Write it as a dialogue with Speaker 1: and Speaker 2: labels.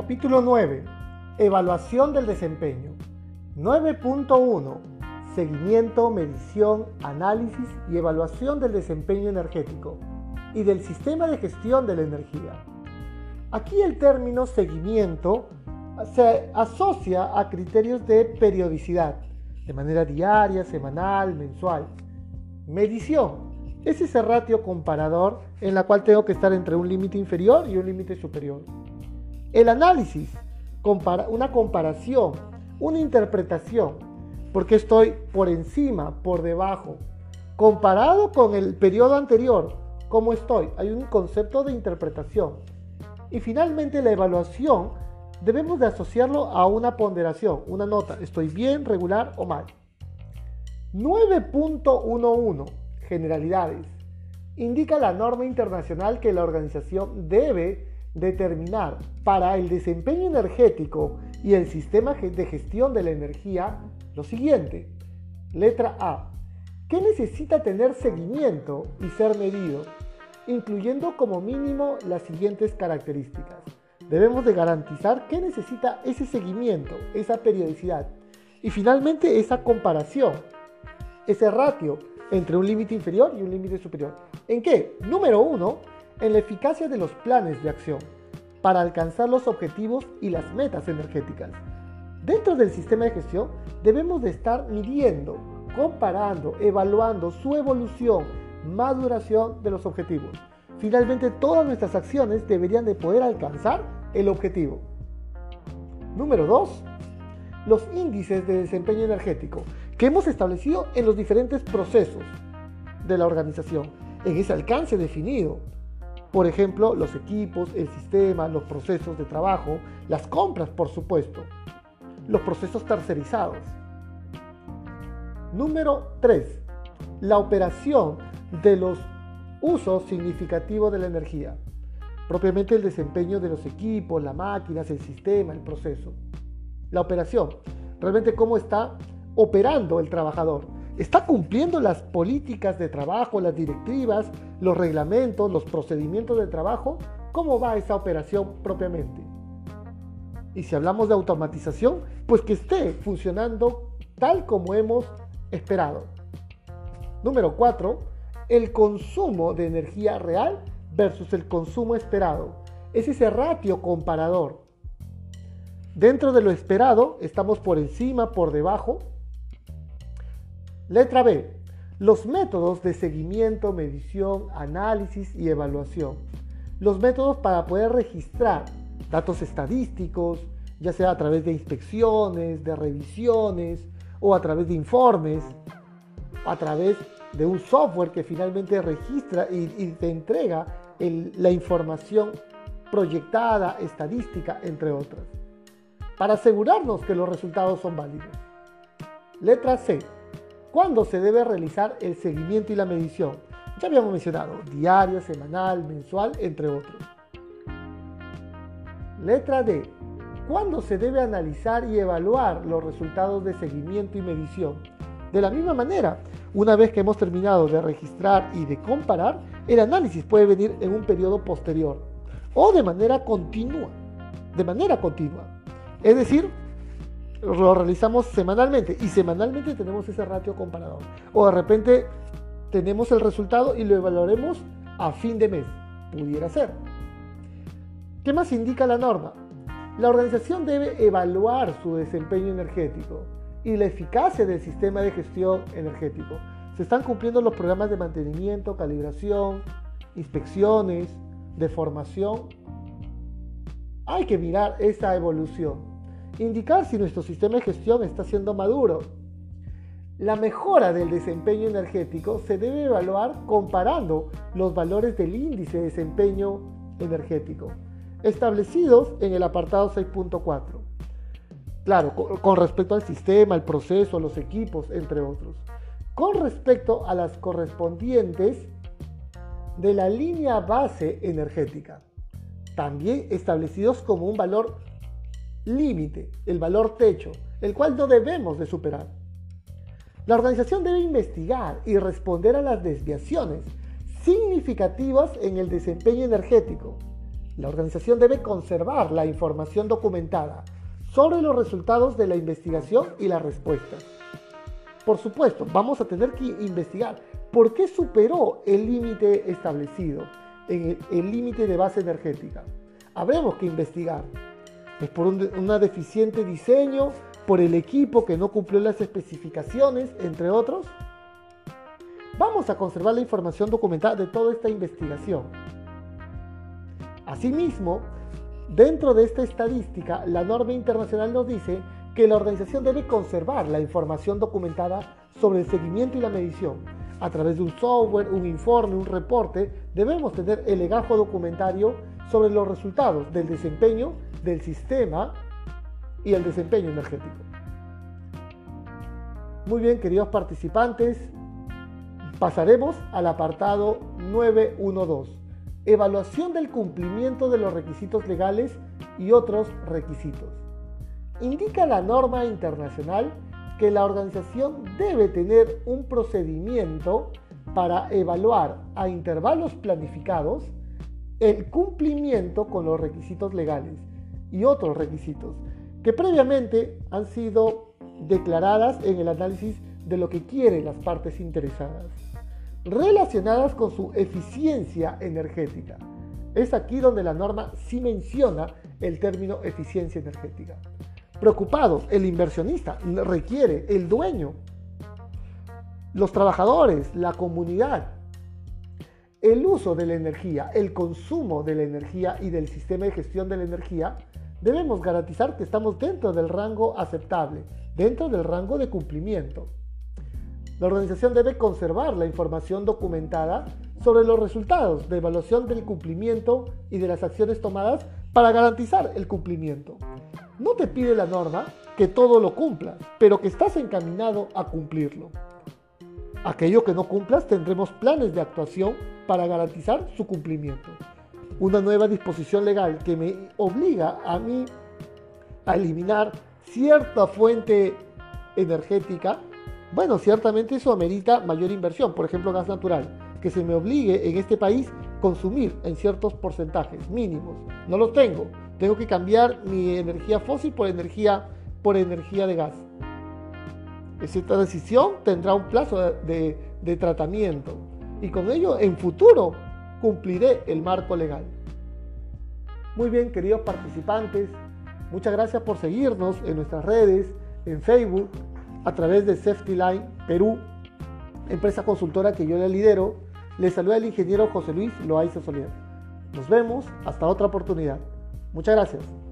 Speaker 1: Capítulo 9. Evaluación del desempeño. 9.1. Seguimiento, medición, análisis y evaluación del desempeño energético y del sistema de gestión de la energía. Aquí el término seguimiento se asocia a criterios de periodicidad, de manera diaria, semanal, mensual. Medición es ese ratio comparador en la cual tengo que estar entre un límite inferior y un límite superior. El análisis, una comparación, una interpretación, porque estoy por encima, por debajo, comparado con el periodo anterior, ¿cómo estoy? Hay un concepto de interpretación. Y finalmente la evaluación debemos de asociarlo a una ponderación, una nota, estoy bien, regular o mal. 9.11 Generalidades. Indica la norma internacional que la organización debe determinar para el desempeño energético y el sistema de gestión de la energía lo siguiente. Letra A. ¿Qué necesita tener seguimiento y ser medido? Incluyendo como mínimo las siguientes características. Debemos de garantizar que necesita ese seguimiento, esa periodicidad y finalmente esa comparación, ese ratio entre un límite inferior y un límite superior. ¿En qué? Número uno, en la eficacia de los planes de acción para alcanzar los objetivos y las metas energéticas. Dentro del sistema de gestión debemos de estar midiendo, comparando, evaluando su evolución, maduración de los objetivos. Finalmente, todas nuestras acciones deberían de poder alcanzar el objetivo. Número 2. Los índices de desempeño energético que hemos establecido en los diferentes procesos de la organización, en ese alcance definido por ejemplo, los equipos, el sistema, los procesos de trabajo, las compras, por supuesto, los procesos tercerizados. Número 3. La operación de los usos significativos de la energía. Propiamente el desempeño de los equipos, las máquinas, el sistema, el proceso. La operación. Realmente cómo está operando el trabajador está cumpliendo las políticas de trabajo, las directivas, los reglamentos, los procedimientos de trabajo, ¿cómo va esa operación propiamente? Y si hablamos de automatización, pues que esté funcionando tal como hemos esperado. Número 4. El consumo de energía real versus el consumo esperado. Es ese ratio comparador. Dentro de lo esperado, estamos por encima, por debajo, Letra B. Los métodos de seguimiento, medición, análisis y evaluación. Los métodos para poder registrar datos estadísticos, ya sea a través de inspecciones, de revisiones o a través de informes, a través de un software que finalmente registra y, te entrega la información proyectada, estadística, entre otras, para asegurarnos que los resultados son válidos. Letra C ¿Cuándo se debe realizar el seguimiento y la medición? Ya habíamos mencionado, diario, semanal, mensual, entre otros. Letra D. ¿Cuándo se debe analizar y evaluar los resultados de seguimiento y medición? De la misma manera, una vez que hemos terminado de registrar y de comparar, el análisis puede venir en un periodo posterior o de manera continua. De manera continua. Es decir, lo realizamos semanalmente y semanalmente tenemos ese ratio comparador. O de repente tenemos el resultado y lo evaluaremos a fin de mes. Pudiera ser. ¿Qué más indica la norma? La organización debe evaluar su desempeño energético y la eficacia del sistema de gestión energético. Se están cumpliendo los programas de mantenimiento, calibración, inspecciones, de formación. Hay que mirar esa evolución indicar si nuestro sistema de gestión está siendo maduro. La mejora del desempeño energético se debe evaluar comparando los valores del índice de desempeño energético establecidos en el apartado 6.4. Claro, con respecto al sistema, al proceso, los equipos, entre otros. Con respecto a las correspondientes de la línea base energética, también establecidos como un valor límite, el valor techo, el cual no debemos de superar. La organización debe investigar y responder a las desviaciones significativas en el desempeño energético, La organización debe conservar la información documentada sobre los resultados de la investigación y las respuestas. Por supuesto, vamos a tener que investigar por qué superó el límite establecido en el límite de base energética. Habremos que investigar. ¿Es por un deficiente diseño? ¿Por el equipo que no cumplió las especificaciones, entre otros? Vamos a conservar la información documentada de toda esta investigación. Asimismo, dentro de esta estadística, la norma internacional nos dice que la organización debe conservar la información documentada sobre el seguimiento y la medición. A través de un software, un informe, un reporte, debemos tener el legajo documentario sobre los resultados del desempeño del sistema y el desempeño energético. Muy bien, queridos participantes, Pasaremos al apartado 912. Evaluación del cumplimiento de los requisitos legales y otros requisitos. Indica la norma internacional que la organización debe tener un procedimiento para evaluar a intervalos planificados el cumplimiento con los requisitos legales y otros requisitos que previamente han sido declaradas en el análisis de lo que quieren las partes interesadas relacionadas con su eficiencia energética. Es aquí donde la norma sí menciona el término eficiencia energética. Preocupado, el inversionista requiere, el dueño, los trabajadores, la comunidad, el uso de la energía, el consumo de la energía y del sistema de gestión de la energía, debemos garantizar que estamos dentro del rango aceptable, dentro del rango de cumplimiento. La organización debe conservar la información documentada sobre los resultados de evaluación del cumplimiento y de las acciones tomadas para garantizar el cumplimiento. No te pide la norma que todo lo cumplas, pero que estás encaminado a cumplirlo. Aquello que no cumplas tendremos planes de actuación para garantizar su cumplimiento. Una nueva disposición legal que me obliga a mí a eliminar cierta fuente energética bueno, ciertamente eso amerita mayor inversión, por ejemplo gas natural, que se me obligue en este país consumir en ciertos porcentajes mínimos. No los tengo, tengo que cambiar mi energía fósil por energía, por energía de gas. Esta decisión tendrá un plazo de tratamiento y con ello en futuro cumpliré el marco legal. Muy bien, queridos participantes, muchas gracias por seguirnos en nuestras redes, en Facebook, a través de Safety Line Perú, empresa consultora que yo le lidero. Le saluda el ingeniero José Luis Loaiza Soledad. Nos vemos hasta otra oportunidad. Muchas gracias.